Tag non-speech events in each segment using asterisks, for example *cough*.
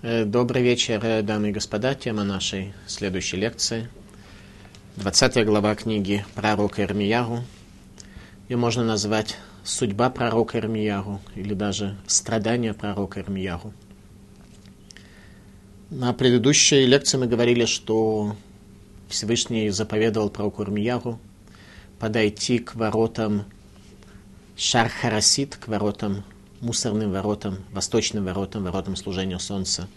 Э, Добрый вечер, э, дамы и господа. Тема нашей следующей лекции. 20 глава книги пророка Ирмиягу. Ее можно назвать «Судьба пророка Ирмиягу» или даже «Страдания пророка Ирмиягу». На предыдущей лекции мы говорили, что Всевышний заповедовал пророку Ирмиягу подойти к воротам Шар-Харасит, к воротам мусорным воротам, восточным воротам, воротам служения Солнца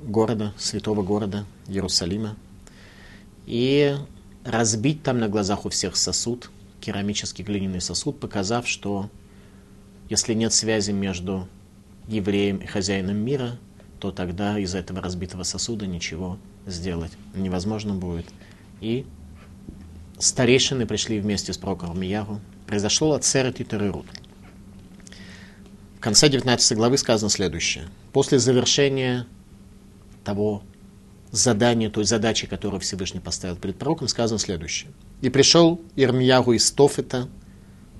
города, святого города Иерусалима, и разбить там на глазах у всех сосуд, керамический глиняный сосуд, показав, что если нет связи между евреем и хозяином мира, то тогда из этого разбитого сосуда ничего сделать невозможно будет. И старейшины пришли вместе с пророком Мияру. Произошло Ацерет и Терерут. В конце 19 главы сказано следующее. После завершения того задания, той задачи, которую Всевышний поставил перед пророком, сказано следующее. «И пришел Ирмиягу из Тофета».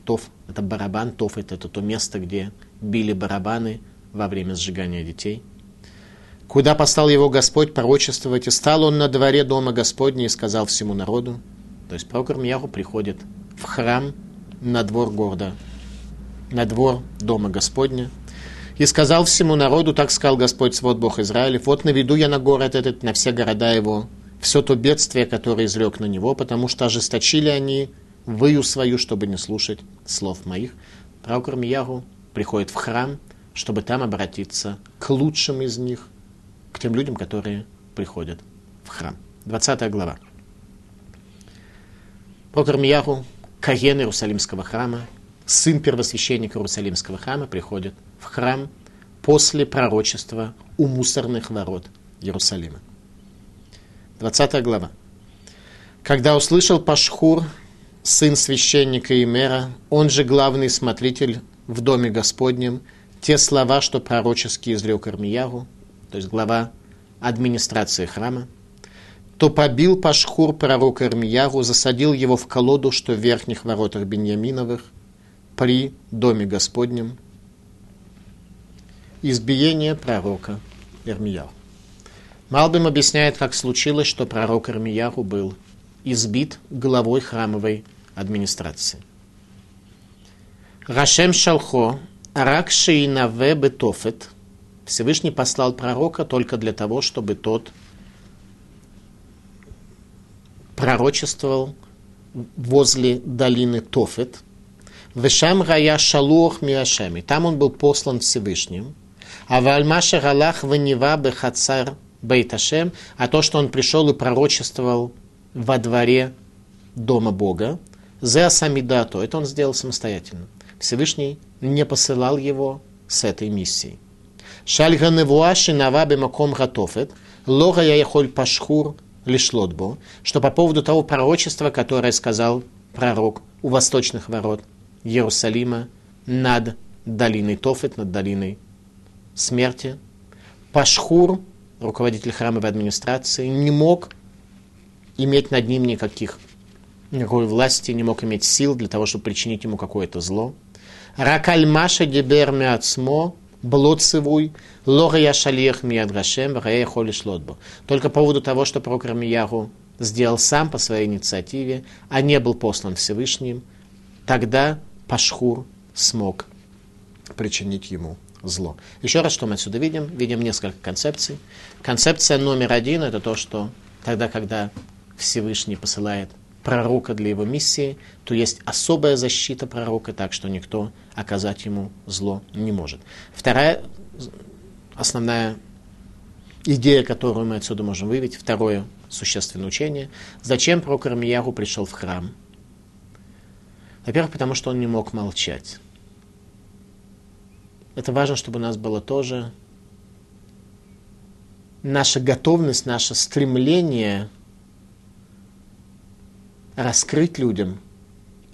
Тоф – это барабан, Тофет – это то место, где били барабаны во время сжигания детей. Куда послал его Господь пророчествовать, и стал он на дворе дома Господня и сказал всему народу. То есть пророк Ирмиягу приходит в храм на двор города на двор дома Господня. И сказал всему народу, так сказал Господь, свод Бог Израилев, вот наведу я на город этот, на все города его, все то бедствие, которое изрек на него, потому что ожесточили они выю свою, чтобы не слушать слов моих. Пророк Армиягу приходит в храм, чтобы там обратиться к лучшим из них, к тем людям, которые приходят в храм. 20 глава. Пророк Армиягу, Каген Иерусалимского храма, сын первосвященника Иерусалимского храма, приходит в храм после пророчества у мусорных ворот Иерусалима. 20 глава. Когда услышал Пашхур, сын священника Имера, он же главный смотритель в доме Господнем, те слова, что пророчески изрек Армиягу, то есть глава администрации храма, то побил Пашхур пророка Армиягу, засадил его в колоду, что в верхних воротах Беньяминовых – при Доме Господнем избиение пророка Ирмияху. Малбим объясняет, как случилось, что пророк Ирмияху был избит главой храмовой администрации. Рашем Шалхо, Арак Шиинаве Бетофет, Всевышний послал пророка только для того, чтобы тот пророчествовал возле долины Тофет – Вешам Рая Шалух Мирашеми. Там он был послан Всевышним. А Вальмаша Галах Ванива Бехацар Бейташем. А то, что он пришел и пророчествовал во дворе дома Бога. Зе Самидато. Это он сделал самостоятельно. Всевышний не посылал его с этой миссией. Шальга Невуаши Наваби Маком Гатофет. Лога Яехоль Пашхур Лишлотбо. Что по поводу того пророчества, которое сказал пророк у восточных ворот – Иерусалима над долиной Тофет, над долиной смерти. Пашхур, руководитель храмовой администрации, не мог иметь над ним никаких, никакой власти, не мог иметь сил для того, чтобы причинить ему какое-то зло. Ракальмаша дебер миацмо, блоцевуй, лора я шалиях миадрашем, рая холи шлотбо. Только по поводу того, что пророк Рамиягу сделал сам по своей инициативе, а не был послан Всевышним, тогда Пашхур смог причинить ему зло. Еще раз, что мы отсюда видим? Видим несколько концепций. Концепция номер один – это то, что тогда, когда Всевышний посылает пророка для его миссии, то есть особая защита пророка, так что никто оказать ему зло не может. Вторая основная идея, которую мы отсюда можем выявить, второе существенное учение, зачем пророк Армияру пришел в храм – во-первых, потому что он не мог молчать. Это важно, чтобы у нас было тоже наша готовность, наше стремление раскрыть людям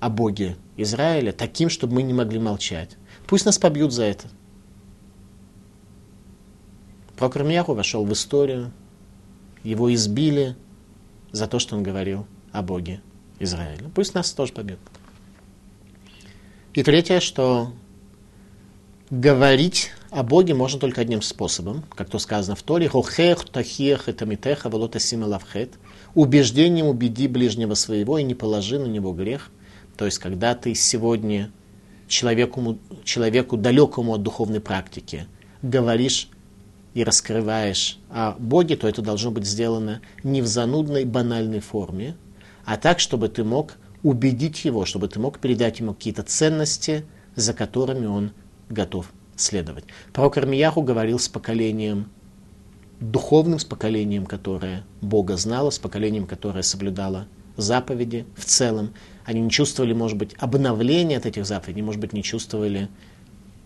о Боге Израиля таким, чтобы мы не могли молчать. Пусть нас побьют за это. Ирмияху вошел в историю, его избили за то, что он говорил о Боге Израиля. Пусть нас тоже побьют. И третье, что говорить о Боге можно только одним способом, как то сказано в Торе, «Хохех тахех это митеха волота лавхет», убеждением убеди ближнего своего и не положи на него грех. То есть, когда ты сегодня человеку, человеку далекому от духовной практики говоришь и раскрываешь о Боге, то это должно быть сделано не в занудной, банальной форме, а так, чтобы ты мог убедить его, чтобы ты мог передать ему какие-то ценности, за которыми он готов следовать. Пророк Армияху говорил с поколением, духовным с поколением, которое Бога знало, с поколением, которое соблюдало заповеди в целом. Они не чувствовали, может быть, обновления от этих заповедей, может быть, не чувствовали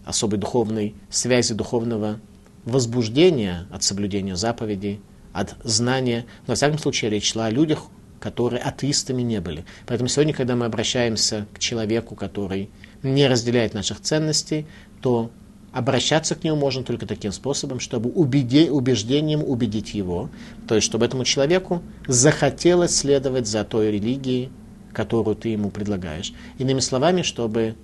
особой духовной связи, духовного возбуждения от соблюдения заповедей, от знания. Но, во всяком случае, речь шла о людях, которые атеистами не были. Поэтому сегодня, когда мы обращаемся к человеку, который не разделяет наших ценностей, то обращаться к нему можно только таким способом, чтобы убеди, убеждением убедить его, то есть чтобы этому человеку захотелось следовать за той религией, которую ты ему предлагаешь. Иными словами, чтобы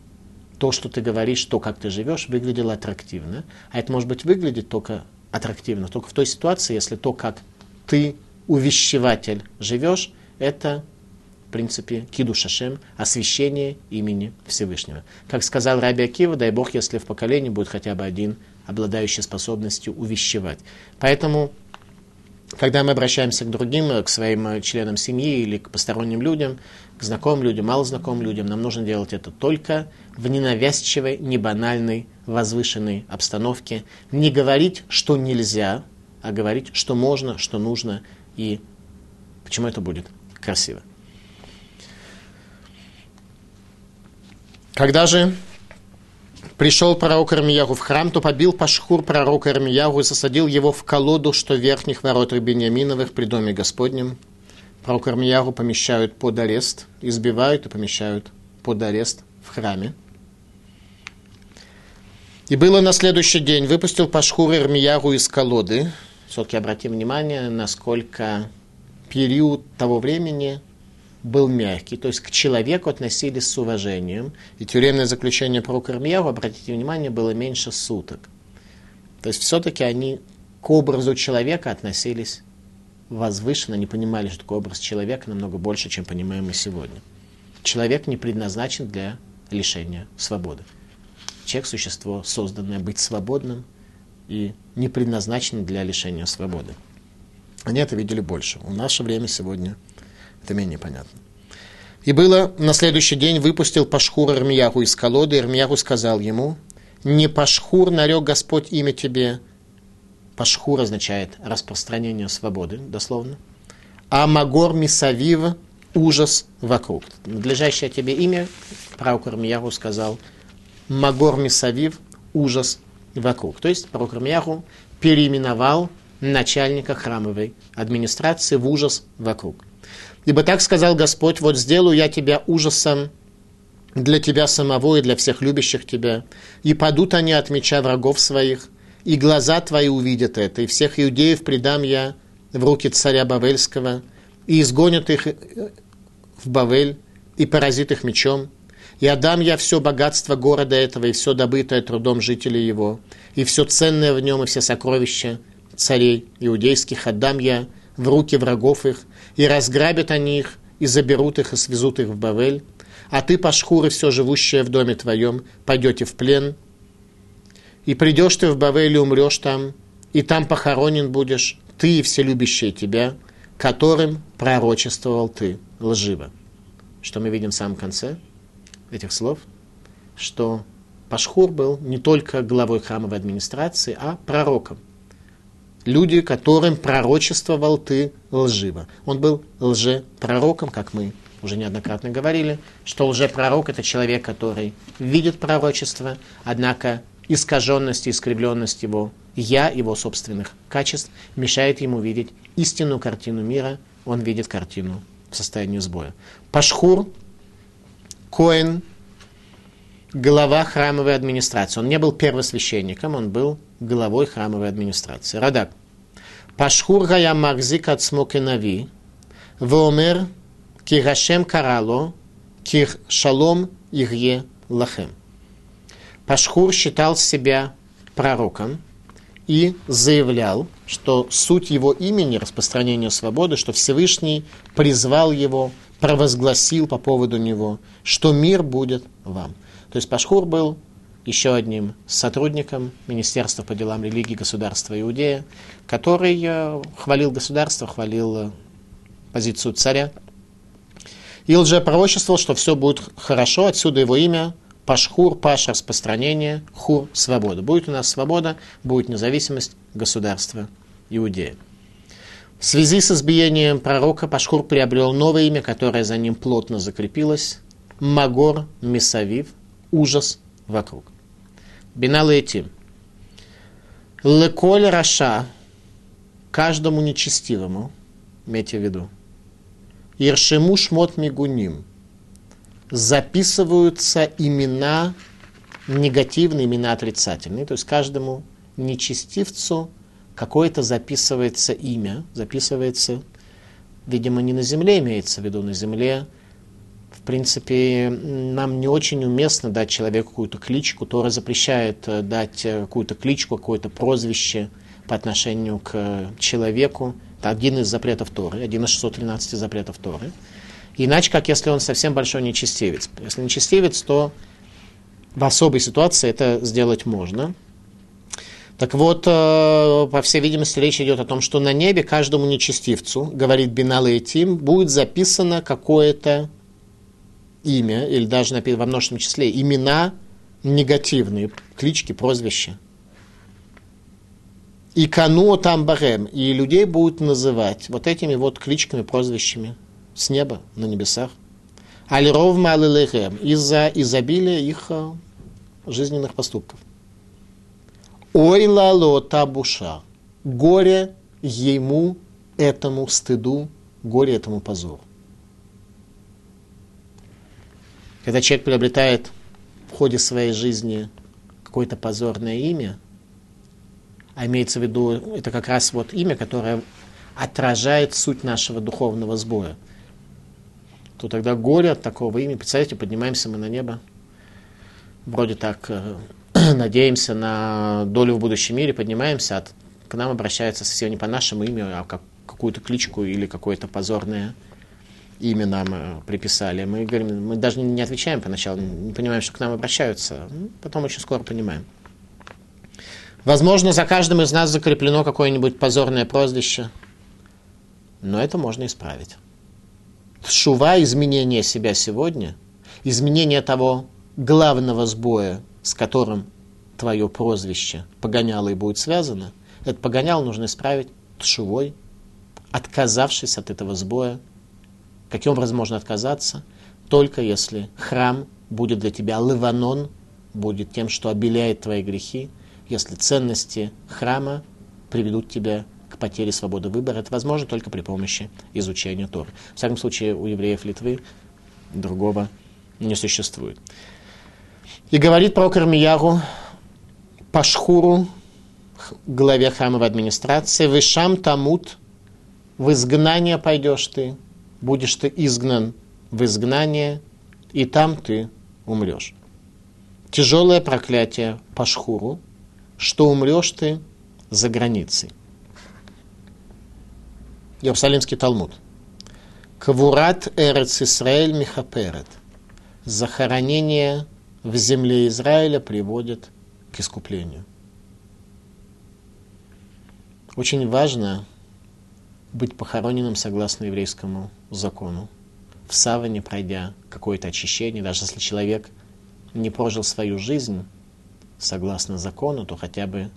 то, что ты говоришь, то, как ты живешь, выглядело аттрактивно. А это может быть выглядит только аттрактивно, только в той ситуации, если то, как ты, увещеватель, живешь, это принципе, киду шашем, освящение имени Всевышнего. Как сказал Раби Акива, дай Бог, если в поколении будет хотя бы один, обладающий способностью увещевать. Поэтому, когда мы обращаемся к другим, к своим членам семьи или к посторонним людям, к знакомым людям, малознакомым людям, нам нужно делать это только в ненавязчивой, небанальной, возвышенной обстановке. Не говорить, что нельзя, а говорить, что можно, что нужно и почему это будет красиво. Когда же пришел пророк Армиягу в храм, то побил Пашхур пророка Армиягу и засадил его в колоду, что верхних ворот Бениаминовых при доме Господнем. Пророк Армиягу помещают под арест, избивают и помещают под арест в храме. И было на следующий день, выпустил Пашхур Армиягу из колоды. Все-таки обратим внимание, насколько период того времени – был мягкий, то есть к человеку относились с уважением. И тюремное заключение про Кармьяву, обратите внимание, было меньше суток. То есть все-таки они к образу человека относились возвышенно, не понимали, что такой образ человека намного больше, чем понимаем мы сегодня. Человек не предназначен для лишения свободы. Человек – существо, созданное быть свободным и не предназначено для лишения свободы. Они это видели больше. В наше время сегодня – это менее понятно. И было на следующий день выпустил Пашхур Ирмияху из колоды. Ирмияху сказал ему, не Пашхур нарек Господь имя тебе. Пашхур означает распространение свободы, дословно. А Магор Мисавив ужас вокруг. Надлежащее тебе имя, пророк Ирмияху сказал, Магор Мисавив ужас вокруг. То есть пророк Ирмияху переименовал начальника храмовой администрации в ужас вокруг. Ибо так сказал Господь, вот сделаю я тебя ужасом для тебя самого и для всех любящих тебя. И падут они от меча врагов своих, и глаза твои увидят это, и всех иудеев предам я в руки царя Бавельского, и изгонят их в Бавель, и поразит их мечом. И отдам я все богатство города этого, и все добытое трудом жителей его, и все ценное в нем, и все сокровища царей иудейских отдам я в руки врагов их, и разграбят они их, и заберут их, и свезут их в Бавель. А ты, Пашхур, и все живущее в доме твоем, пойдете в плен. И придешь ты в Бавель и умрешь там, и там похоронен будешь, ты и все любящие тебя, которым пророчествовал ты лживо. Что мы видим в самом конце этих слов? Что Пашхур был не только главой храмовой администрации, а пророком люди, которым пророчествовал ты лживо. Он был лжепророком, как мы уже неоднократно говорили, что лжепророк – это человек, который видит пророчество, однако искаженность и искривленность его «я», его собственных качеств, мешает ему видеть истинную картину мира, он видит картину в состоянии сбоя. Пашхур, Коэн, глава храмовой администрации. Он не был первосвященником, он был главой храмовой администрации. Радак. Пашхур гая махзик от смокинави, вомер кирашем карало, ких шалом игье лахем. Пашхур считал себя пророком и заявлял, что суть его имени, распространение свободы, что Всевышний призвал его, провозгласил по поводу него, что мир будет вам. То есть Пашхур был еще одним сотрудником Министерства по делам религии государства Иудея, который э, хвалил государство, хвалил э, позицию царя. И лжепророчествовал, что все будет хорошо, отсюда его имя Пашхур, Паш – распространение, Хур – свобода. Будет у нас свобода, будет независимость государства Иудея. В связи с избиением пророка Пашхур приобрел новое имя, которое за ним плотно закрепилось – Магор Месавив – ужас вокруг. Бинал Этим. Леколь Раша – каждому нечестивому, имейте в виду, Иршему Шмот Мигуним – записываются имена негативные, имена отрицательные. То есть каждому нечестивцу какое-то записывается имя, записывается, видимо, не на земле имеется в виду, на земле. Принципе, нам не очень уместно дать человеку какую-то кличку. Тора запрещает э, дать э, какую-то кличку, какое-то прозвище по отношению к человеку. Это один из запретов Торы, один из 613 запретов Торы. Иначе, как если он совсем большой нечестивец. Если нечестивец, то в особой ситуации это сделать можно. Так вот, э, по всей видимости, речь идет о том, что на небе каждому нечестивцу, говорит Бинал и Тим, будет записано какое-то имя, или даже во множественном числе, имена негативные, клички, прозвища. И кану там барем, и людей будут называть вот этими вот кличками, прозвищами с неба на небесах. Алиров малилехем из-за изобилия их э, жизненных поступков. Ой лало табуша. Горе ему, этому стыду, горе этому позору. Когда человек приобретает в ходе своей жизни какое-то позорное имя, а имеется в виду, это как раз вот имя, которое отражает суть нашего духовного сбоя – то тогда горе от такого имени, представляете, поднимаемся мы на небо, вроде так э, *clears throat* надеемся на долю в будущем мире, поднимаемся, а к нам обращаются совсем не по нашему имени, а как какую-то кличку или какое-то позорное имя нам э, приписали. Мы говорим, мы даже не отвечаем поначалу, не понимаем, что к нам обращаются, ну, потом очень скоро понимаем. Возможно, за каждым из нас закреплено какое-нибудь позорное прозвище, но это можно исправить шува, изменение себя сегодня, изменение того главного сбоя, с которым твое прозвище погоняло и будет связано, это погонял нужно исправить тшувой, отказавшись от этого сбоя. Каким образом можно отказаться? Только если храм будет для тебя лыванон, будет тем, что обеляет твои грехи, если ценности храма приведут тебя к потере свободы выбора. Это возможно только при помощи изучения Торы. В всяком случае, у евреев Литвы другого не существует. И говорит про Кармияру Пашхуру, главе храмовой администрации, «Вышам тамут, в изгнание пойдешь ты, будешь ты изгнан в изгнание, и там ты умрешь». Тяжелое проклятие Пашхуру, что умрешь ты за границей. Иерусалимский Талмуд. Кавурат Эрец Исраэль Михаперет. Захоронение в земле Израиля приводит к искуплению. Очень важно быть похороненным согласно еврейскому закону. В саване пройдя какое-то очищение, даже если человек не прожил свою жизнь согласно закону, то хотя бы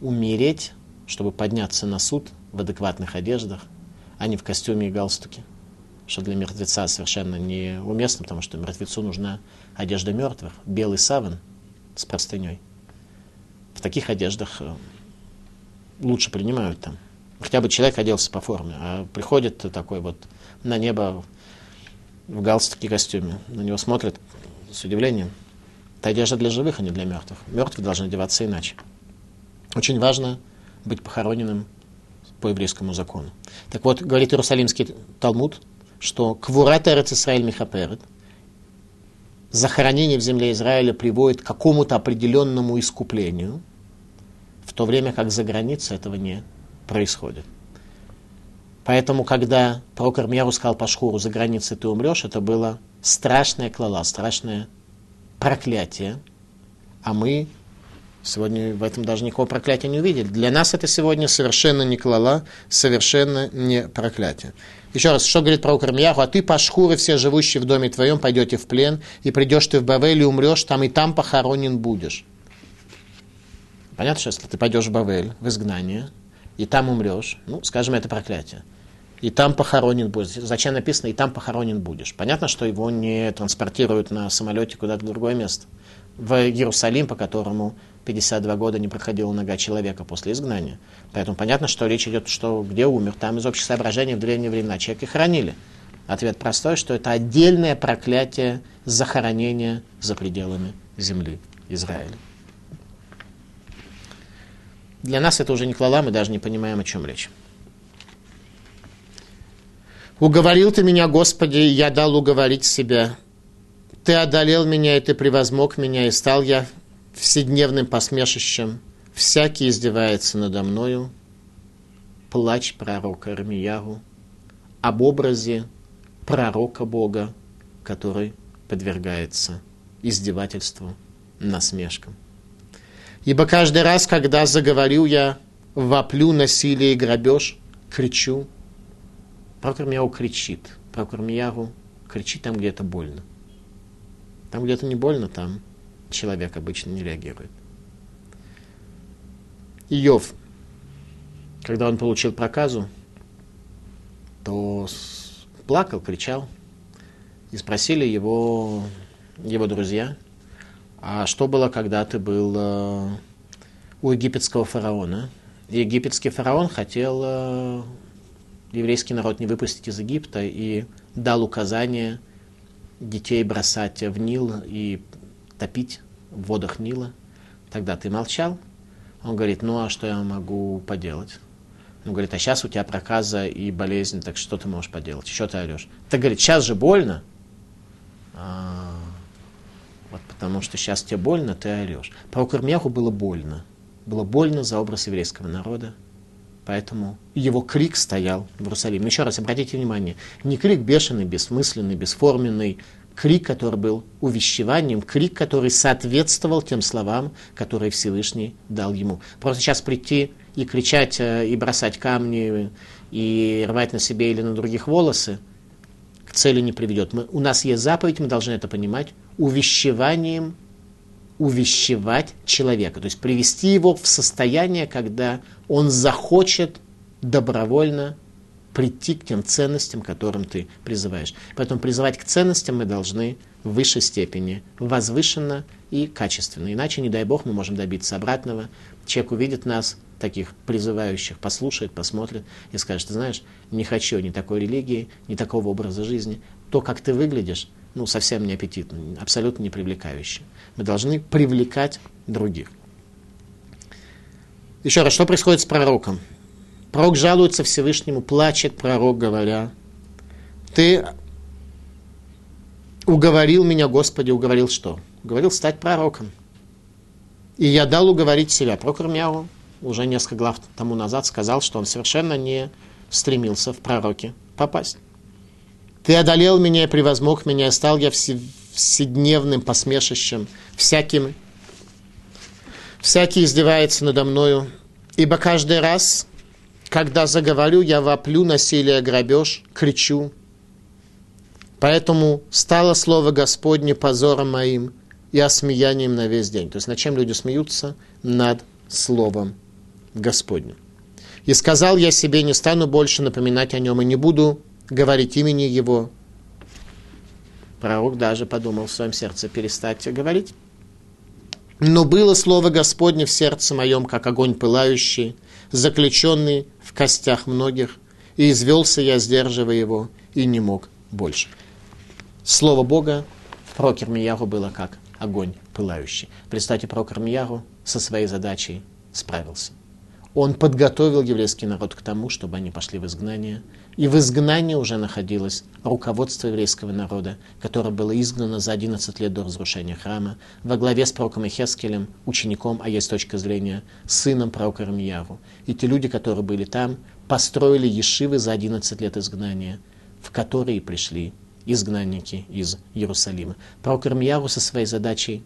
умереть, чтобы подняться на суд – в адекватных одеждах, а не в костюме и галстуке, что для мертвеца совершенно неуместно, потому что мертвецу нужна одежда мертвых, белый саван с простыней. В таких одеждах э, лучше принимают там. Хотя бы человек оделся по форме, а приходит такой вот на небо в галстуке костюме. На него смотрят с удивлением. Это одежда для живых, а не для мертвых. Мертвые должны одеваться иначе. Очень важно быть похороненным по еврейскому закону. Так вот, говорит Иерусалимский Талмуд, что квурат эрец Исраэль михаперет, захоронение в земле Израиля приводит к какому-то определенному искуплению, в то время как за границей этого не происходит. Поэтому, когда пророк Ирмьяру сказал Пашхуру, за границей ты умрешь, это было страшная клала, страшное проклятие. А мы сегодня в этом даже никакого проклятия не увидели. Для нас это сегодня совершенно не клала, совершенно не проклятие. Еще раз, что говорит пророк Ирмьяху? А ты, Пашхуры, все живущие в доме твоем, пойдете в плен, и придешь ты в Бавель, и умрешь там, и там похоронен будешь. Понятно, что если ты пойдешь в Бавель, в изгнание, и там умрешь, ну, скажем, это проклятие и там похоронен будешь. Зачем написано, и там похоронен будешь? Понятно, что его не транспортируют на самолете куда-то в другое место. В Иерусалим, по которому 52 года не проходила нога человека после изгнания. Поэтому понятно, что речь идет, что где умер, там из общих соображений в древние времена человека хранили. Ответ простой, что это отдельное проклятие захоронения за пределами земли Израиля. Для нас это уже не клала, мы даже не понимаем, о чем речь. Уговорил ты меня, Господи, и я дал уговорить себя. Ты одолел меня, и ты превозмог меня, и стал я вседневным посмешищем. Всякий издевается надо мною. Плач пророка Армиягу об образе пророка Бога, который подвергается издевательству, насмешкам. Ибо каждый раз, когда заговорил я, воплю насилие и грабеж, кричу, Пророк Ирмияу кричит. Пророк Ирмияу кричит там, где это больно. Там, где это не больно, там человек обычно не реагирует. Иов, когда он получил проказу, то плакал, кричал. И спросили его, его друзья, а что было, когда ты был э, у египетского фараона? Египетский фараон хотел э, еврейский народ не выпустить из Египта и дал указание детей бросать в Нил и топить в водах Нила. Тогда ты молчал. Он говорит, ну а что я могу поделать? Он говорит, а сейчас у тебя проказа и болезнь, так что ты можешь поделать? Еще ты орешь. Ты говорит, сейчас же больно. А, вот потому что сейчас тебе больно, ты орешь. Про Курмяху было больно. Было больно за образ еврейского народа. Поэтому его крик стоял в Иерусалиме. Еще раз обратите внимание, не крик бешеный, бессмысленный, бесформенный, крик, который был увещеванием, крик, который соответствовал тем словам, которые Всевышний дал ему. Просто сейчас прийти и кричать, э, и бросать камни, и рвать на себе или на других волосы, к цели не приведет. Мы, у нас есть заповедь, мы должны это понимать, увещеванием увещевать человека, то есть привести его в состояние, когда он захочет добровольно прийти к тем ценностям, которым ты призываешь. Поэтому призывать к ценностям мы должны в высшей степени, возвышенно и качественно. Иначе, не дай бог, мы можем добиться обратного. Человек увидит нас, таких призывающих, послушает, посмотрит и скажет, ты знаешь, не хочу ни такой религии, ни такого образа жизни. То, как ты выглядишь, ну, совсем не аппетитно, абсолютно не привлекающе. Мы должны привлекать других. Еще раз, что происходит с пророком? Пророк жалуется Всевышнему, плачет пророк, говоря, ты уговорил меня, Господи, уговорил что? Уговорил стать пророком. И я дал уговорить себя. Пророк Ирмяу уже несколько глав тому назад сказал, что он совершенно не стремился в пророке попасть. Ты одолел меня и превозмог меня, стал я вседневным посмешищем, всяким, всякий издевается надо мною, ибо каждый раз, когда заговорю, я воплю насилие, грабеж, кричу. Поэтому стало слово Господне позором моим и осмеянием на весь день. То есть над чем люди смеются? Над словом Господним. И сказал я себе, не стану больше напоминать о нем и не буду говорить имени его. Пророк даже подумал в своем сердце перестать говорить. Но было слово Господне в сердце моем, как огонь пылающий, заключенный в костях многих, и извелся я, сдерживая его, и не мог больше. Слово Бога в пророке Ирмияру было как огонь пылающий. Представьте, пророк со своей задачей справился. он подготовил еврейский народ к тому, чтобы они пошли в изгнание. И в изгнании уже находилось руководство еврейского народа, которое было изгнано за 11 лет до разрушения храма, во главе с пророком Ихескелем, учеником, а есть точка зрения, сыном пророка Рамияру. И те люди, которые были там, построили ешивы за 11 лет изгнания, в которые пришли изгнанники из Иерусалима. Пророк Рамияру со своей задачей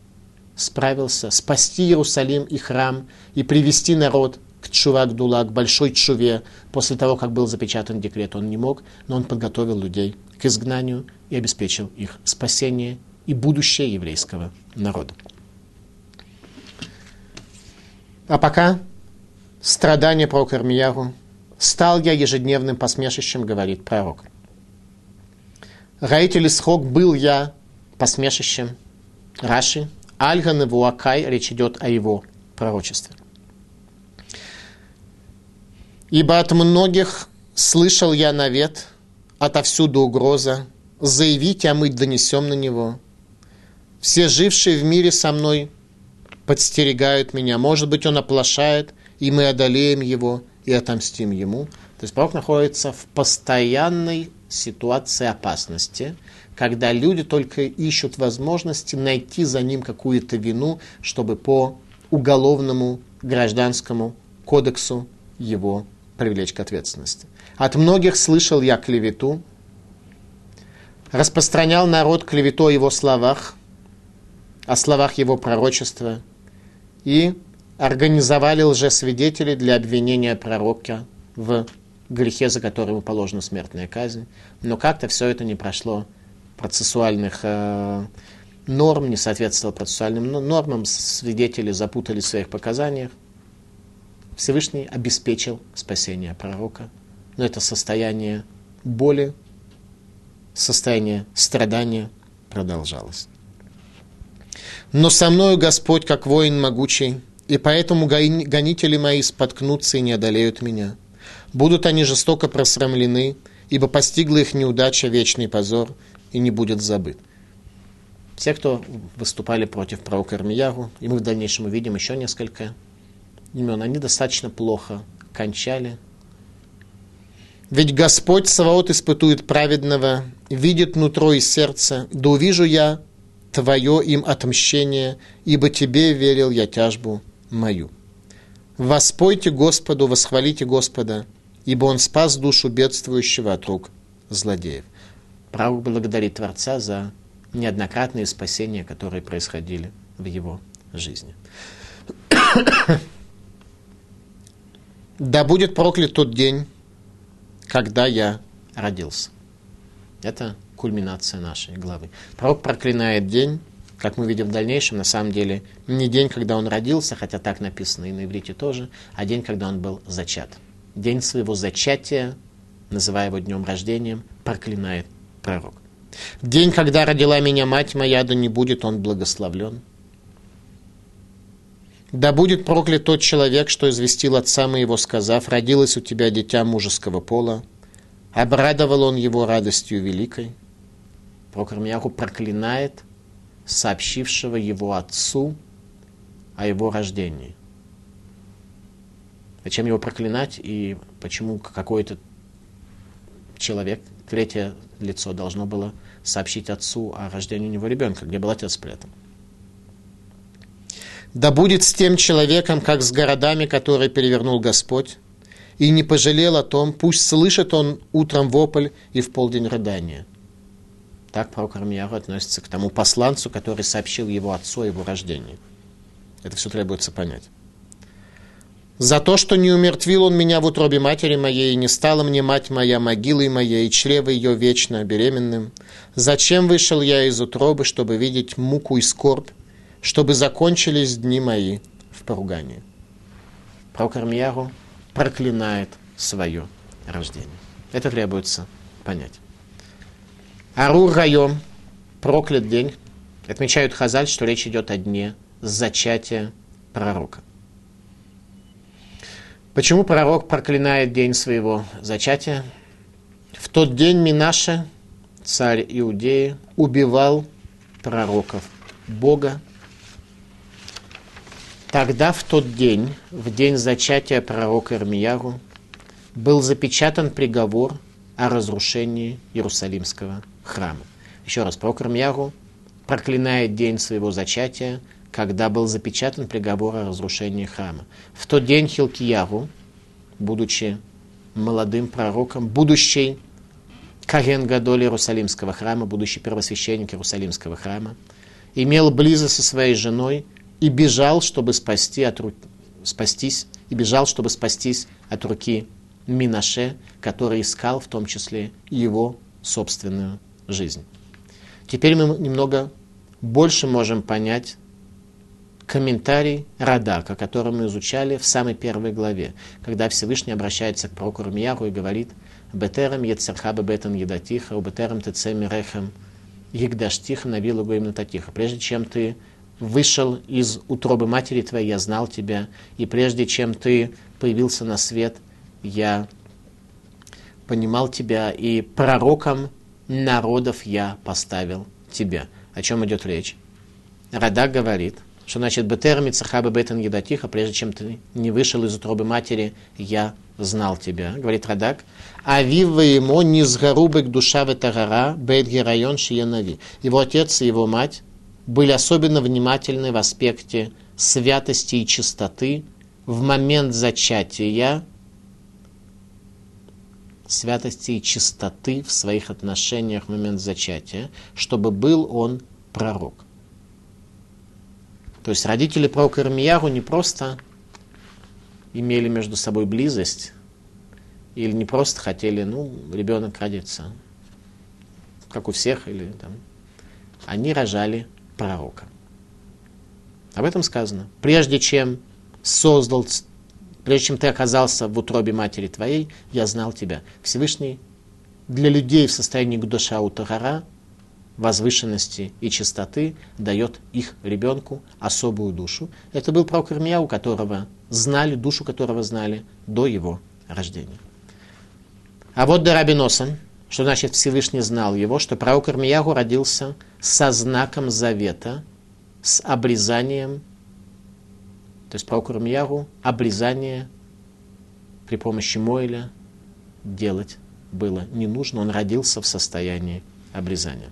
справился спасти Иерусалим и храм и привести народ к Чувак-Дула, к большой Чуве, после того, как был запечатан декрет, он не мог, но он подготовил людей к изгнанию и обеспечил их спасение и будущее еврейского народа. А пока страдания пророка Ирмияру стал я ежедневным посмешищем, говорит пророк. Раитель Исхок был я посмешищем. Раши, Альган Вуакай, речь идет о его пророчестве. Ибо от многих слышал я навет, отовсюду угроза, заявите, а мы донесем на него. Все жившие в мире со мной подстерегают меня. Может быть, он оплошает, и мы одолеем его и отомстим ему. То есть пророк находится в постоянной ситуации опасности, когда люди только ищут возможности найти за ним какую-то вину, чтобы по уголовному гражданскому кодексу его привлечь к ответственности. От многих слышал я клевету, распространял народ клевету о его словах, о словах его пророчества и организовали лжесвидетелей для обвинения пророка в грехе, за который ему положена смертная казнь. Но как-то все это не прошло процессуальных э, норм, не соответствовало процессуальным нормам, свидетели запутались в своих показаниях. Всевышний обеспечил спасение пророка. Но это состояние боли, состояние страдания продолжалось. Но со мною Господь, как воин могучий, и поэтому гонители мои споткнутся и не одолеют меня. Будут они жестоко просрамлены, ибо постигла их неудача, вечный позор, и не будет забыт. Все, кто выступали против пророка Ирмияру, и мы в дальнейшем увидим еще несколько имен, они достаточно плохо кончали. Ведь Господь Саваот испытует праведного, видит нутро и сердце, да увижу я Твое им отмщение, ибо Тебе верил я тяжбу мою. Воспойте Господу, восхвалите Господа, ибо Он спас душу бедствующего от рук злодеев. Пророк благодарит Творца за неоднократные спасения, которые происходили в его жизни. Да будет проклят тот день, когда я родился. Это кульминация нашей главы. Пророк проклинает день, как мы видим в дальнейшем, на самом деле, не день, когда он родился, хотя так написано и на иврите тоже, а день, когда он был зачат. День своего зачатия, называя его днем рождения, проклинает пророк. День, когда родила меня мать моя, да не будет он благословлен. Да будет проклят тот человек, что известил отца моего, сказав, родилось у тебя дитя мужеского пола. Обрадовал он его радостью великой. Прокормьяху проклинает сообщившего его отцу о его рождении. Зачем его проклинать и почему какой-то человек, третье лицо, должно было сообщить отцу о рождении у него ребенка, где был отец при этом? Да будет с тем человеком, как с городами, которые перевернул Господь, и не пожалел о том, пусть слышит он утром вопль и в полдень рыдания. Так пророк Армияру относится к тому посланцу, который сообщил его отцу о его рождении. Это все требуется понять. За то, что не умертвил он меня в утробе матери моей, и не стала мне мать моя могилой моей, и чрево ее вечно беременным. Зачем вышел я из утробы, чтобы видеть муку и скорбь, чтобы закончились дни мои в поругании. Пророк Армияру проклинает свое рождение. Это требуется понять. Арур Райом, проклят день, отмечают Хазаль, что речь идет о дне зачатия пророка. Почему пророк проклинает день своего зачатия? В тот день Минаша, царь Иудеи, убивал пророков Бога Тогда в тот день, в день зачатия пророка Ирмияру, был запечатан приговор о разрушении Иерусалимского храма. Еще раз, пророк Ирмияру проклинает день своего зачатия, когда был запечатан приговор о разрушении храма. В тот день Хилкияру, будучи молодым пророком, будущий Карен Гадоль Иерусалимского храма, будущий первосвященник Иерусалимского храма, имел близость со своей женой и бежал, чтобы спасти от ру... спастись, и бежал, чтобы спастись от руки Минаше, который искал в том числе его собственную жизнь. Теперь мы немного больше можем понять комментарий Радака, который мы изучали в самой первой главе, когда Всевышний обращается к прокуру Мияру и говорит «Бетерем ецерхаба бетан едатиха, у бетерем тецеми рехем егдаштиха навилу гоим татиха». Прежде чем ты вышел из утробы матери твоей, я знал тебя, и прежде чем ты появился на свет, я понимал тебя, и пророком народов я поставил тебя. О чем идет речь? Радак говорит – что значит Бетер Мицахаба Бетен Едатиха, прежде чем ты не вышел из утробы матери, я знал тебя, говорит Радак. А вива ему не сгарубек душа ветарара бет герайон шиянави. Его отец и его мать были особенно внимательны в аспекте святости и чистоты в момент зачатия, святости и чистоты в своих отношениях в момент зачатия, чтобы был он пророк. То есть родители пророка Ирмияру не просто имели между собой близость, или не просто хотели, ну, ребенок родится, как у всех, или там. Они рожали пророка. Об этом сказано. Прежде чем создал, прежде чем ты оказался в утробе матери твоей, я знал тебя. Всевышний для людей в состоянии Гдоша Утагара возвышенности и чистоты дает их ребенку особую душу. Это был пророк Ирмия, у которого знали, душу которого знали до его рождения. А вот Дарабиносан, что значит Всевышний знал его, что пророк Ирмиягу родился со знаком завета, с обрезанием, то есть пророк Ирмиягу обрезание при помощи Мойля делать было не нужно, он родился в состоянии обрезания.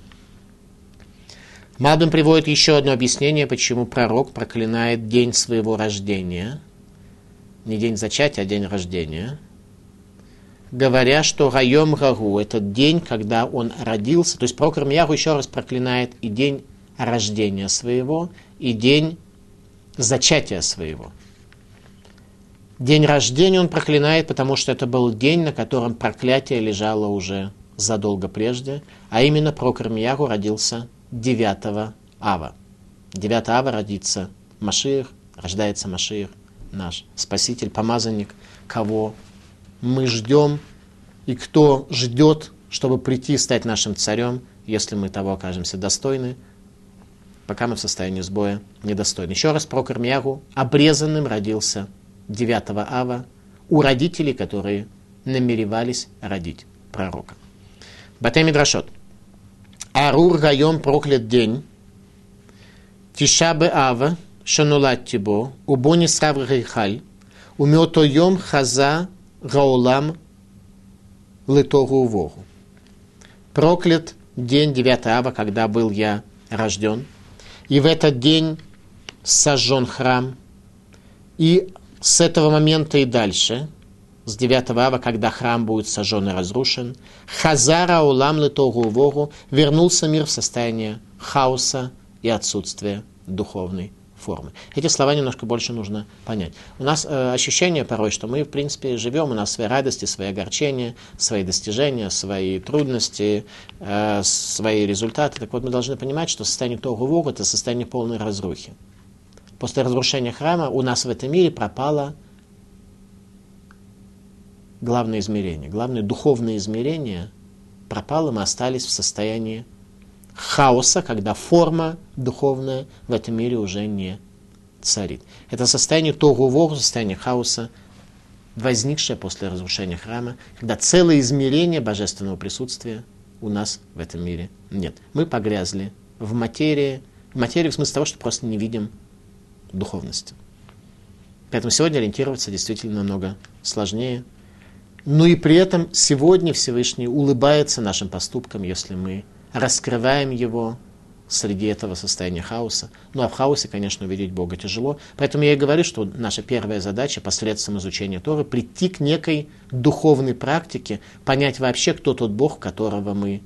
Малбин приводит еще одно объяснение, почему пророк проклинает день своего рождения. Не день зачатия, а день рождения. Говоря, что Райом Рагу – это день, когда он родился. То есть пророк Рамьяру еще раз проклинает и день рождения своего, и день зачатия своего. День рождения он проклинает, потому что это был день, на котором проклятие лежало уже задолго прежде, а именно пророк Рамьяру родился 9 ава. 9 ава родится Машир, рождается Машир, наш Спаситель, помазанник, кого мы ждем и кто ждет, чтобы прийти и стать нашим царем, если мы того окажемся достойны, пока мы в состоянии сбоя недостойны. Еще раз про Кармиягу обрезанным родился 9 ава у родителей, которые намеревались родить пророка. Батэ Мидрашот. Арур Гайом проклят день, Тишабе Ава, Шанулат Тибо, Убони Срав Гейхаль, Умето Йом Хаза Гаулам Литогу Вогу. Проклят день 9 ава, когда был я рожден, и в этот день сожжен храм, и с этого момента и дальше – с 9 ава, когда храм будет сожжен и разрушен, Хазара Улам Литогу Вогу вернулся мир в состояние хаоса и отсутствия духовной формы. Эти слова немножко больше нужно понять. У нас э, ощущение порой, что мы, в принципе, живем, у нас свои радости, свои огорчения, свои достижения, свои трудности, э, свои результаты. Так вот, мы должны понимать, что состояние Тогу это состояние полной разрухи. После разрушения храма у нас в этом мире пропало главное измерение. Главное духовное измерение пропало, мы остались в состоянии хаоса, когда форма духовная в этом мире уже не царит. Это состояние тогу состояние хаоса, возникшее после разрушения храма, когда целое измерение божественного присутствия у нас в этом мире нет. Мы погрязли в материи, в материи в смысле того, что просто не видим духовности. Поэтому сегодня ориентироваться действительно намного сложнее. Но и при этом сегодня Всевышний улыбается нашим поступкам, если мы раскрываем его среди этого состояния хаоса. Ну а в хаосе, конечно, увидеть Бога тяжело. Поэтому я и говорю, что наша первая задача посредством изучения Торы прийти к некой духовной практике, понять вообще, кто тот Бог, которого мы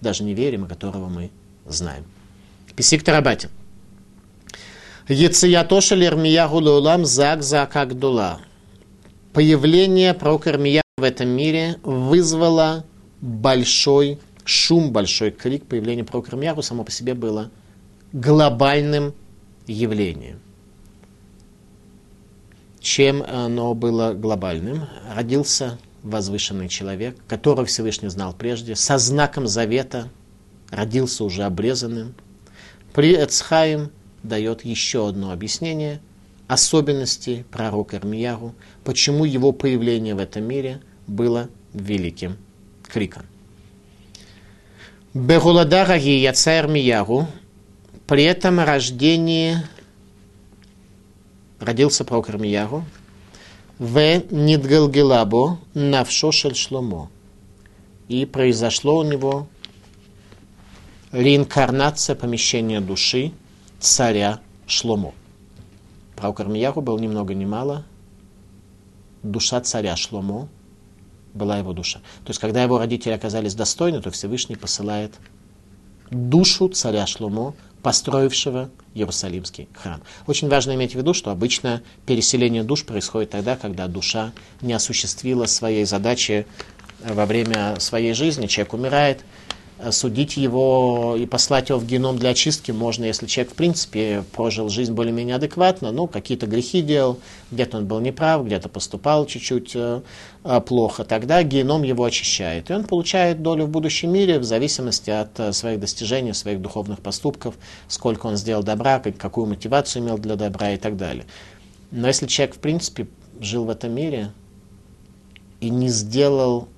даже не верим, а которого мы знаем. Писик Тарабати. Яциятоша Лермиягу Леулам Зак Закагдула. Появление пророка в этом мире вызвало большой шум, большой крик. Появление пророка Ирмиягу само по себе было глобальным явлением. Чем оно было глобальным? Родился возвышенный человек, которого Всевышний знал прежде, со знаком завета, родился уже обрезанным. При Эцхаим – дает еще одно объяснение особенностей пророка Ирмияру, почему его появление в этом мире было великим криком. Бегуладараги яца Ирмияру, при этом рождении родился пророк Ирмияру, в Нидгалгелабо навшо шель шломо. И произошло у него реинкарнация помещения души – царя Шломо. Пророк Армияху был ни много ни мало душа царя Шломо, была его душа. То есть, когда его родители оказались достойны, то Всевышний посылает душу царя Шломо, построившего Иерусалимский храм. Очень важно иметь в виду, что обычно переселение душ происходит тогда, когда душа не осуществила своей задачи во время своей жизни, человек умирает, Э, судить его и послать его в геном для очистки можно, если человек, в принципе, прожил жизнь более-менее адекватно, ну, какие-то грехи делал, где-то он был неправ, где-то поступал чуть-чуть э, э, плохо, тогда геном его очищает. И он получает долю в будущем мире в зависимости от э, своих достижений, своих духовных поступков, сколько он сделал добра, как, какую мотивацию имел для добра и так далее. Но если человек, в принципе, жил в этом мире и не сделал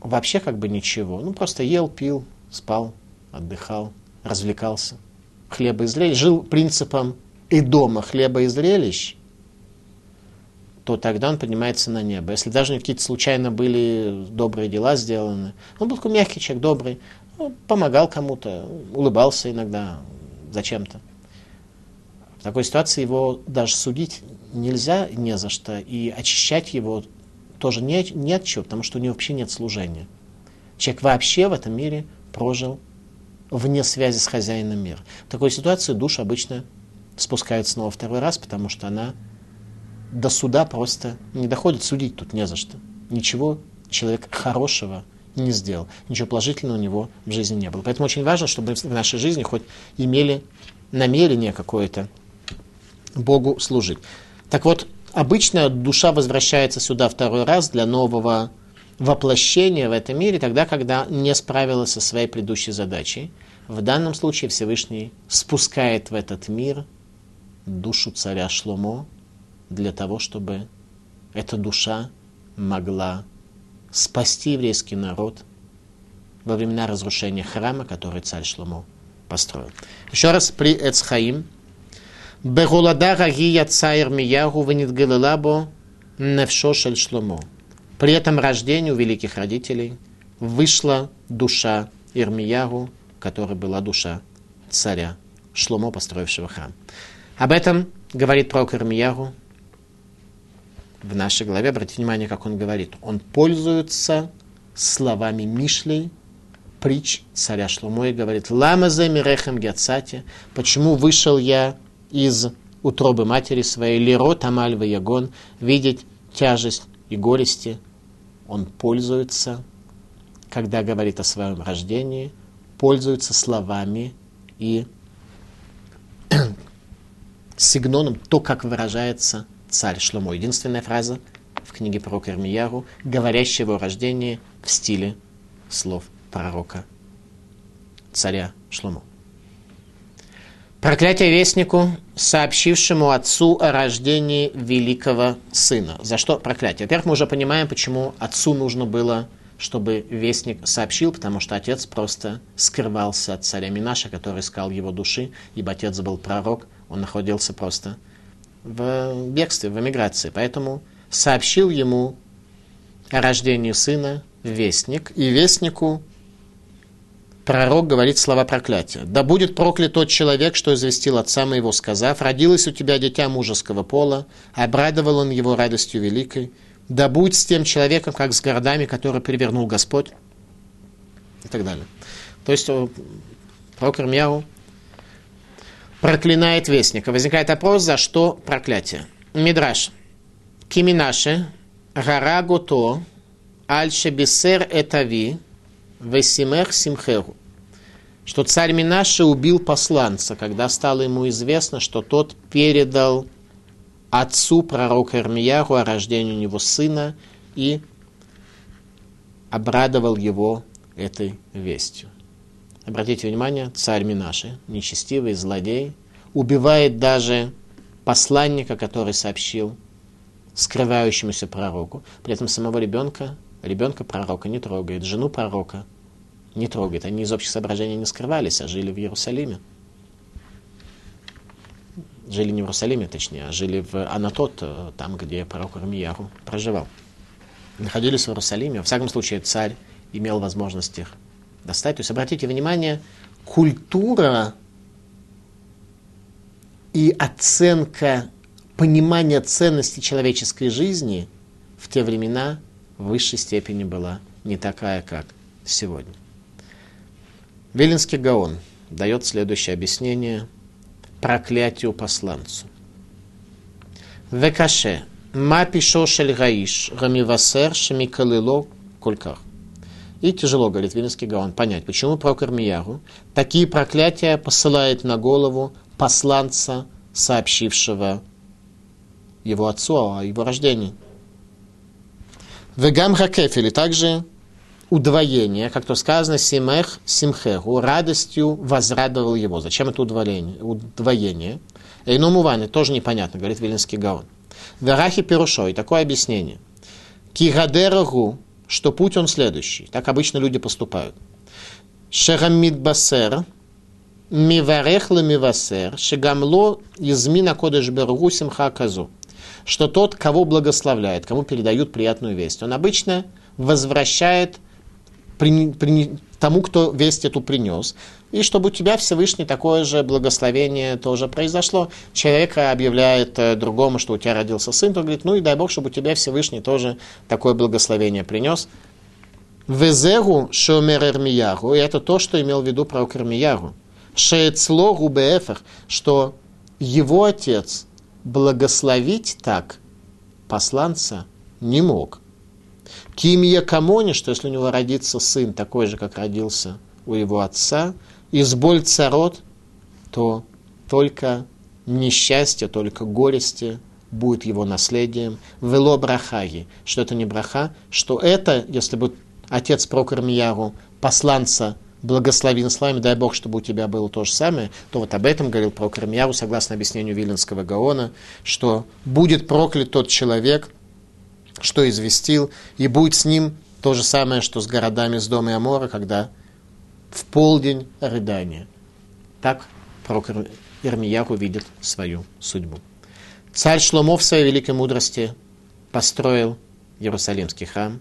вообще как бы ничего. Ну, просто ел, пил, спал, отдыхал, развлекался. Хлеба и зрелищ. Жил принципом и дома хлеба и зрелищ, то тогда он поднимается на небо. Если даже какие-то случайно были добрые дела сделаны, он был такой мягкий человек, добрый, ну, помогал кому-то, улыбался иногда зачем-то. В такой ситуации его даже судить нельзя не за что, и очищать его тоже нет, нет чего, потому что у него вообще нет служения. Человек вообще в этом мире прожил вне связи с хозяином мира. В такой ситуации душа обычно спускает снова второй раз, потому что она до суда просто не доходит, судить тут не за что. Ничего человек хорошего не сделал, ничего положительного у него в жизни не было. Поэтому очень важно, чтобы в нашей жизни хоть имели намерение какое-то Богу служить. Так вот, Обычно душа возвращается сюда второй раз для нового воплощения в этом мире, тогда, когда не справилась со своей предыдущей задачей. В данном случае Всевышний спускает в этот мир душу царя Шломо для того, чтобы эта душа могла спасти еврейский народ во времена разрушения храма, который царь Шломо построил. Еще раз, при Эцхаим – Бегуладара гия цаир миягу венитгалилабо невшо шель шломо. При этом рождении у великих родителей вышла душа Ирмиягу, которая была душа царя Шломо, построившего храм. Об этом говорит пророк Ирмиягу в нашей главе. Обратите внимание, как он говорит. Он пользуется словами Мишлей, притч царя Шломо и говорит, «Лама за мирехем гяцати, почему вышел я из утробы матери своей, лирот амаль ягон, видеть тяжесть и горести, он пользуется, когда говорит о своем рождении, пользуется словами и *clears throat* сигноном, то, как выражается царь Шломо. Единственная фраза в книге пророка Ирмияру, говорящая его рождении в стиле слов пророка царя Шломо. Проклятие вестнику, сообщившему отцу о рождении великого сына. За что проклятие? Во-первых, мы уже понимаем, почему отцу нужно было, чтобы вестник сообщил, потому что отец просто скрывался от царя Минаша, который искал его души, ибо отец был пророк, он находился просто в бегстве, в эмиграции. Поэтому сообщил ему о рождении сына вестник, и вестнику пророк говорит слова проклятия. «Да будет проклят тот человек, что известил отца моего, сказав, родилось у тебя дитя мужеского пола, обрадовал он его радостью великой, да будь с тем человеком, как с городами, которые перевернул Господь» и так далее. То есть пророк Ирмияу проклинает вестника. Возникает вопрос, за что проклятие. Мидраш. Киминаше, гарагото, альше бисер этави, весимех симхеру. Что царь Минаше убил посланца, когда стало ему известно, что тот передал отцу пророка Ирмияру о рождении у него сына и обрадовал его этой вестью. Обратите внимание, царь Минаши, нечестивый злодей, убивает даже посланника, который сообщил скрывающемуся пророку. При этом самого ребенка, ребенка пророка не трогает, жену пророка не трогает. Они из общих соображений не скрывались, а жили в Иерусалиме. Жили не в Иерусалиме, точнее, а жили в Анатот, там, где пророк Армияру проживал. Находились в Иерусалиме. Во всяком случае, царь имел возможность их достать. То есть, обратите внимание, культура и оценка понимания ценности человеческой жизни в те времена в высшей степени была не такая, как сегодня. Виленский Гаон дает следующее объяснение проклятию посланцу. Векаше, ма пишо шель гаиш, рамивасер шемикалило кольках. И тяжело, говорит Вильнинский Гаон, понять, почему пророк Ирмияру такие проклятия посылает на голову посланца, сообщившего его отцу о его рождении. Вегам Хакефели также удвоение, как то сказано, Симех Симхеру, радостью возрадовал его. Зачем это удвоение? удвоение? Ином Уване тоже непонятно, говорит Вилинский Гаон. Верахи Перушой, такое объяснение. Кигадерагу что путь он следующий. Так обычно люди поступают. Шерамид басер, миварехла мивасер, шегамло измина кодыш бергу симха казу. Что тот, кого благословляет, кому передают приятную весть, он обычно возвращает при, при, тому, кто весть эту принес. И чтобы у тебя Всевышний такое же благословение тоже произошло. Человек объявляет э, другому, что у тебя родился сын, то говорит, ну и дай Бог, чтобы у тебя Всевышний тоже такое благословение принес. Везеру шомер Эрмияру, и это то, что имел в виду пророк Эрмияру. Шеецло губеэфер, что его отец благословить так посланца не мог. Кимия Камони, что если у него родится сын такой же, как родился у его отца, из боль царот, то только несчастье, только горести будет его наследием. Вело брахаги, что это не браха, что это, если бы отец Прокормияру, посланца, благословен славами, дай Бог, чтобы у тебя было то же самое, то вот об этом говорил Прокормияру, согласно объяснению Виленского Гаона, что будет проклят тот человек, что известил, и будет с ним то же самое, что с городами с дома Амора, когда в полдень рыдания. Так пророк Ирмияху видит свою судьбу. Царь Шломо в своей великой мудрости построил Иерусалимский храм.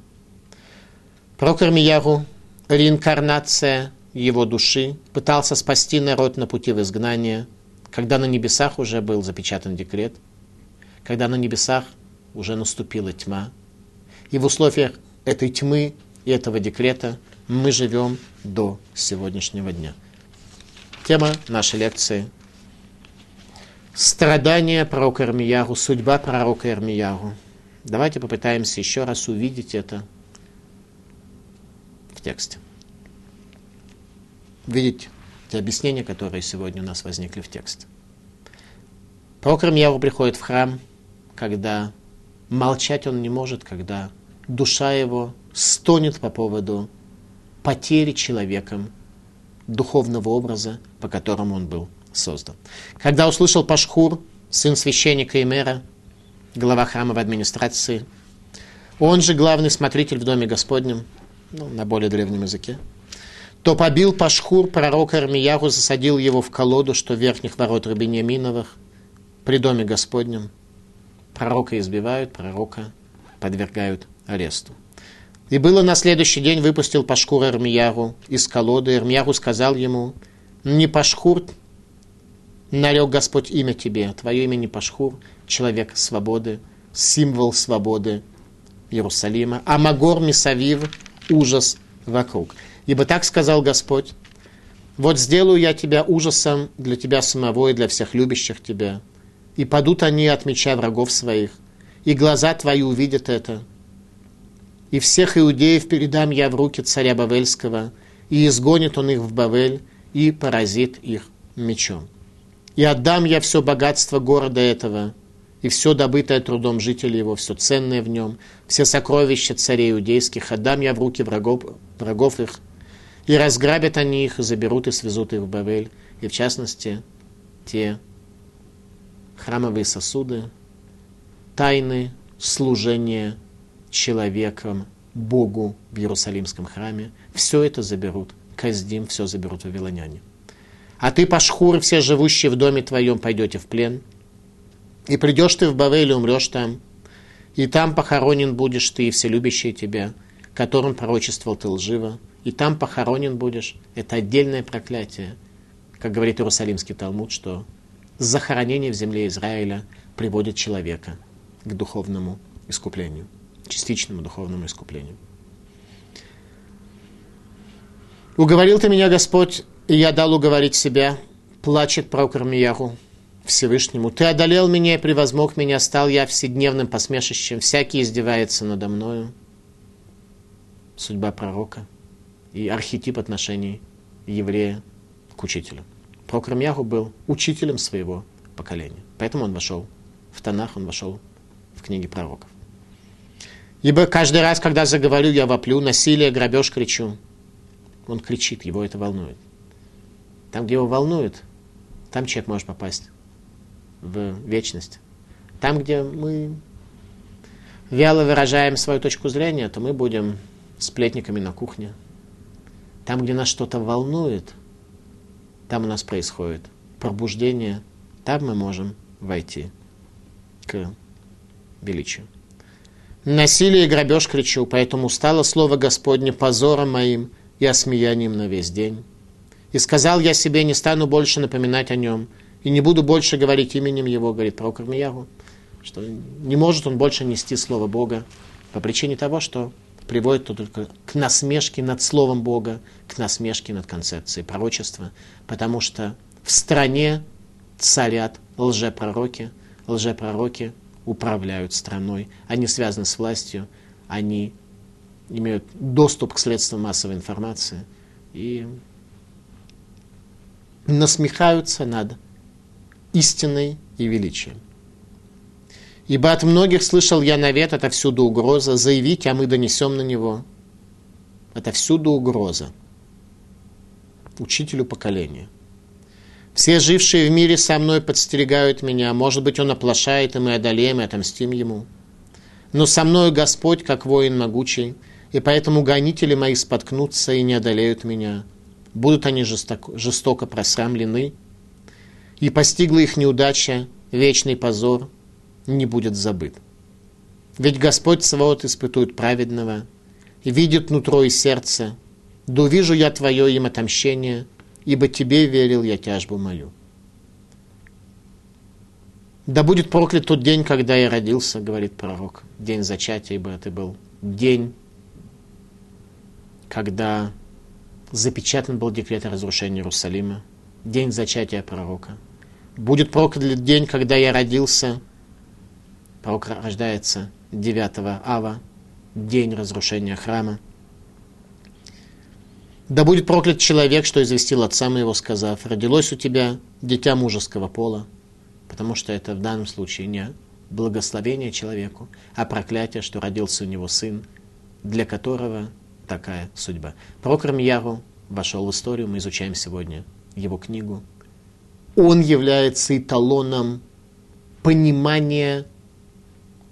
Пророк Ирмияху, реинкарнация его души, пытался спасти народ на пути в изгнание, когда на небесах уже был запечатан декрет, когда на небесах уже наступила тьма. И в условиях этой тьмы и этого декрета мы живем до сегодняшнего дня. Тема нашей лекции – страдания пророка Ирмияру, судьба пророка Ирмияру. Давайте попытаемся еще раз увидеть это в тексте. Видеть те объяснения, которые сегодня у нас возникли в тексте. Пророк Ирмияру приходит в храм, когда молчать он не может, когда душа его стонет по поводу потери человеком духовного образа, по которому он был создан. Когда услышал Пашхур, сын священника и мэра, глава храмовой администрации, он же главный смотритель в Доме Господнем, ну, на более древнем языке, то побил Пашхур пророка Армияру, засадил его в колоду, что в верхних ворот Рабиньяминовых, при доме Господнем. Пророка избивают, пророка подвергают аресту. И было на следующий день выпустил Пашхур Эрмияру из колоды. Эрмияру сказал ему, не Пашхур, нарек Господь имя тебе, твое имя не Пашхур, человек свободы, символ свободы Иерусалима, а Магор Мисавив, ужас вокруг. Ибо так сказал Господь, вот сделаю я тебя ужасом для тебя самого и для всех любящих тебя. И падут они от меча врагов своих, и глаза твои увидят это. И всех иудеев передам я в руки царя Бавельского, и изгонит он их в Бавель, и поразит их мечом. И отдам я все богатство города этого, и все добытое трудом жителей его, все ценное в нем, все сокровища царей иудейских, отдам я в руки врагов, врагов их, и разграбят они их, и заберут и свезут их в Бавель, и в частности, те храмовые сосуды, тайны служения человеком Богу в Иерусалимском храме, все это заберут, Каздим, все заберут вавилоняне. А ты, Пашхур, все живущие в доме твоем, пойдете в плен, и придешь ты в Бавель и умрешь там, и там похоронен будешь ты и все любящие тебя, которым пророчествовал ты лживо, и там похоронен будешь. Это отдельное проклятие. Как говорит Иерусалимский Талмуд, что захоронение в земле Израиля приводит человека к духовному искуплению, частичному духовному искуплению. Уговорил ты меня, Господь, и я дал уговорить себя, плачет про Кармияру Всевышнему. Ты одолел меня и превозмог меня, стал я вседневным посмешищем, всякий издевается надо мною. Судьба пророка – и архетип отношений еврея к учителю. Пророк Рамьяху был учителем своего поколения. Поэтому он вошел в Танах, он вошел в книги пророков. Ибо каждый раз, когда заговорю, я воплю, насилие, грабеж кричу. Он кричит, его это волнует. Там, где его волнует, там человек может попасть в вечность. Там, где мы вяло выражаем свою точку зрения, то мы будем сплетниками на кухне, там, где нас что-то волнует, там у нас происходит пробуждение, там мы можем войти к величию. Насилие и грабеж кричу, поэтому стало слово Господне позором моим и осмеянием на весь день. И сказал я себе, не стану больше напоминать о нем, и не буду больше говорить именем его, говорит пророк Армияру, что не может он больше нести слово Бога по причине того, что приводит то только к насмешке над Словом Бога, к насмешке над концепцией пророчества, потому что в стране царят лжепророки, лжепророки управляют страной, они связаны с властью, они имеют доступ к средствам массовой информации и насмехаются над истиной и величием. Ибо от многих слышал я навет, это всюду угроза, заявить, а мы донесем на него. Это всюду угроза. Учителю поколения. Все жившие в мире со мной подстерегают меня. Может быть, он оплошает, и мы одолеем и отомстим ему. Но со мною Господь, как воин могучий, и поэтому гонители мои споткнутся и не одолеют меня. Будут они жестоко, жестоко просрамлены, и постигла их неудача, вечный позор – не будет забыт. Ведь Господь Саваот испытует праведного и видит нутро и сердце. Да увижу я Твое им отомщение, ибо Тебе верил я тяжбу мою. Да будет проклят тот день, когда я родился, говорит пророк. День зачатия, ибо это был день, когда запечатан был декрет о разрушении Иерусалима. День зачатия пророка. Будет проклят день, когда я родился, Пророк рождается 9 ава, день разрушения храма. Да будет проклят человек, что известил отца моего, сказав, родилось у тебя дитя мужеского пола, потому что это в данном случае не благословение человеку, а проклятие, что родился у него сын, для которого такая судьба. Пророк Рамьяру вошел в историю, мы изучаем сегодня его книгу. Он является эталоном понимания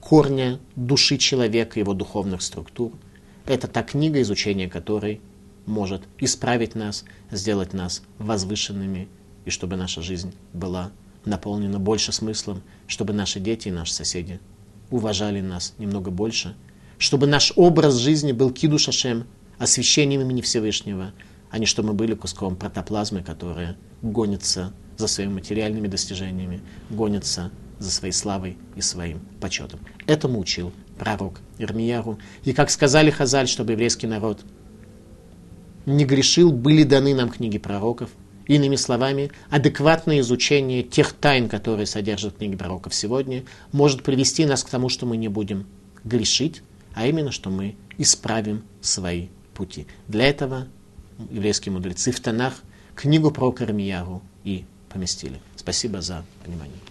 корня души человека, его духовных структур. Это та книга, изучение которой может исправить нас, сделать нас возвышенными, и чтобы наша жизнь была наполнено больше смыслом, чтобы наши дети и наши соседи уважали нас немного больше, чтобы наш образ жизни был кидушашем, освящением имени Всевышнего, а не чтобы мы были куском протоплазмы, которая гонится за своими материальными достижениями, гонится за своей славой и своим почетом. Этому учил пророк Ирмияру. И как сказали Хазаль, чтобы еврейский народ не грешил, были даны нам книги пророков. Иными словами, адекватное изучение тех тайн, которые содержат книги пророков сегодня, может привести нас к тому, что мы не будем грешить, а именно, что мы исправим свои пути. Для этого еврейские мудрецы в Танах книгу про Кармияру и поместили. Спасибо за внимание.